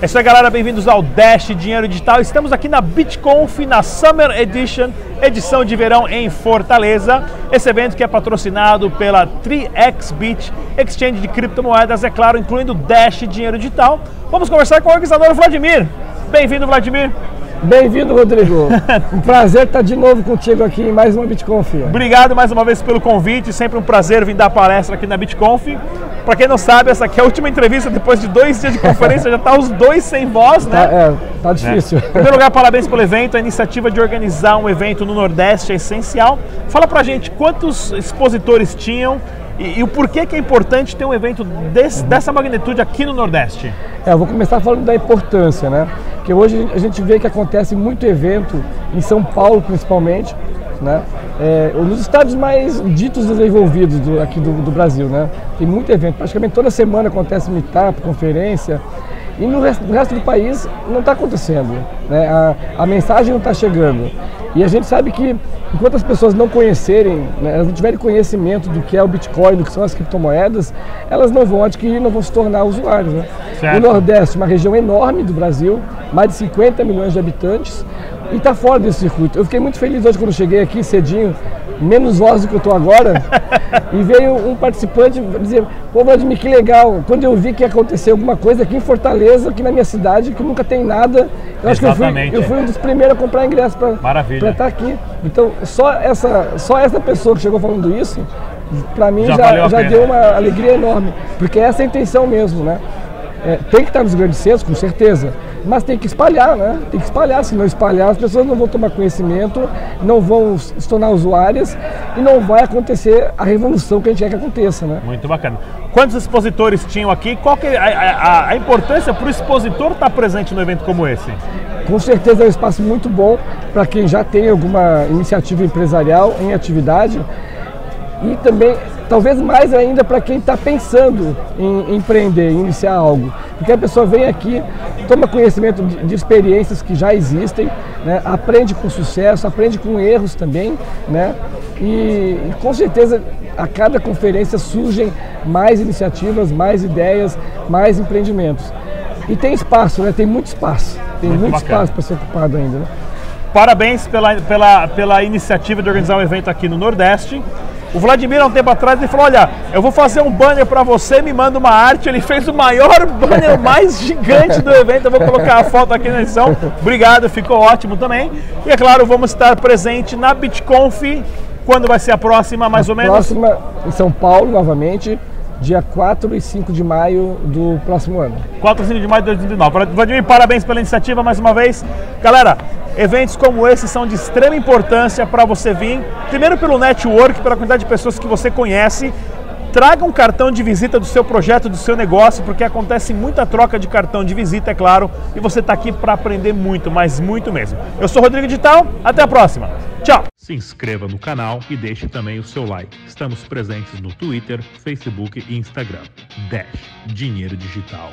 É isso aí, galera. Bem-vindos ao Dash Dinheiro Digital. Estamos aqui na BitConf, na Summer Edition, edição de verão em Fortaleza. Esse evento que é patrocinado pela 3xBit, exchange de criptomoedas, é claro, incluindo Dash Dinheiro Digital. Vamos conversar com o organizador Vladimir. Bem-vindo, Vladimir. Bem-vindo, Rodrigo. Um prazer estar de novo contigo aqui em mais uma BitConf. Obrigado mais uma vez pelo convite. Sempre um prazer vir dar palestra aqui na BitConf. Para quem não sabe, essa aqui é a última entrevista depois de dois dias de conferência. já tá os dois sem voz, né? Tá, é, tá difícil. É. Em primeiro lugar, parabéns pelo evento. A iniciativa de organizar um evento no Nordeste é essencial. Fala pra gente quantos expositores tinham e, e, o porquê que é importante ter um evento desse, dessa magnitude aqui no Nordeste? É, eu vou começar falando da importância, né? Que hoje a gente vê que acontece muito evento, em São Paulo principalmente, né? É, nos estados mais ditos desenvolvidos do, aqui do, do, Brasil, né? Tem muito evento, praticamente toda semana acontece meetup, conferência, e no resto, no resto do país não está acontecendo, né? A, a mensagem não está chegando. E a gente sabe que enquanto as pessoas não conhecerem, né, elas não tiverem conhecimento do que é o Bitcoin, do que são as criptomoedas, elas não vão adquirir, não vão se tornar usuários. Né? O Nordeste, uma região enorme do Brasil, mais de 50 milhões de habitantes, e está fora desse circuito. Eu fiquei muito feliz hoje quando cheguei aqui cedinho, menos voz do que eu estou agora, e veio um participante dizer, pô Vladimir, que legal, quando eu vi que ia acontecer alguma coisa aqui em Fortaleza, aqui na minha cidade, que nunca tem nada, eu acho que eu fui, eu fui um dos primeiros a comprar ingresso para estar tá aqui. Então, só essa, só essa pessoa que chegou falando isso, para mim já, já, já deu uma alegria enorme, porque essa é a intenção mesmo, né? É, tem que estar nos grandes centros, com certeza, mas tem que espalhar, né? Tem que espalhar, se não espalhar, as pessoas não vão tomar conhecimento, não vão se tornar usuárias e não vai acontecer a revolução que a gente quer que aconteça, né? Muito bacana. Quantos expositores tinham aqui? Qual que é a, a, a importância para o expositor estar presente no evento como esse? Com certeza é um espaço muito bom para quem já tem alguma iniciativa empresarial em atividade e também talvez mais ainda para quem está pensando em empreender, em iniciar algo. Porque a pessoa vem aqui, toma conhecimento de, de experiências que já existem, né? aprende com sucesso, aprende com erros também, né? E, e com certeza a cada conferência surgem mais iniciativas, mais ideias, mais empreendimentos. E tem espaço, né? Tem muito espaço. Tem muito, muito espaço para ser ocupado ainda. Né? Parabéns pela, pela, pela iniciativa de organizar um evento aqui no Nordeste. O Vladimir, há um tempo atrás, ele falou: Olha, eu vou fazer um banner para você, me manda uma arte. Ele fez o maior banner mais gigante do evento. Eu vou colocar a foto aqui na edição. Obrigado, ficou ótimo também. E é claro, vamos estar presente na BitConf. Quando vai ser a próxima, mais a ou menos? Próxima em São Paulo, novamente dia 4 e 5 de maio do próximo ano. 4 e 5 de maio de 2019. Vladimir, parabéns pela iniciativa mais uma vez. Galera, eventos como esse são de extrema importância para você vir, primeiro pelo network, pela quantidade de pessoas que você conhece. Traga um cartão de visita do seu projeto, do seu negócio, porque acontece muita troca de cartão de visita, é claro, e você está aqui para aprender muito, mas muito mesmo. Eu sou Rodrigo Digital, até a próxima. Tchau! Se inscreva no canal e deixe também o seu like. Estamos presentes no Twitter, Facebook e Instagram. Dash Dinheiro Digital.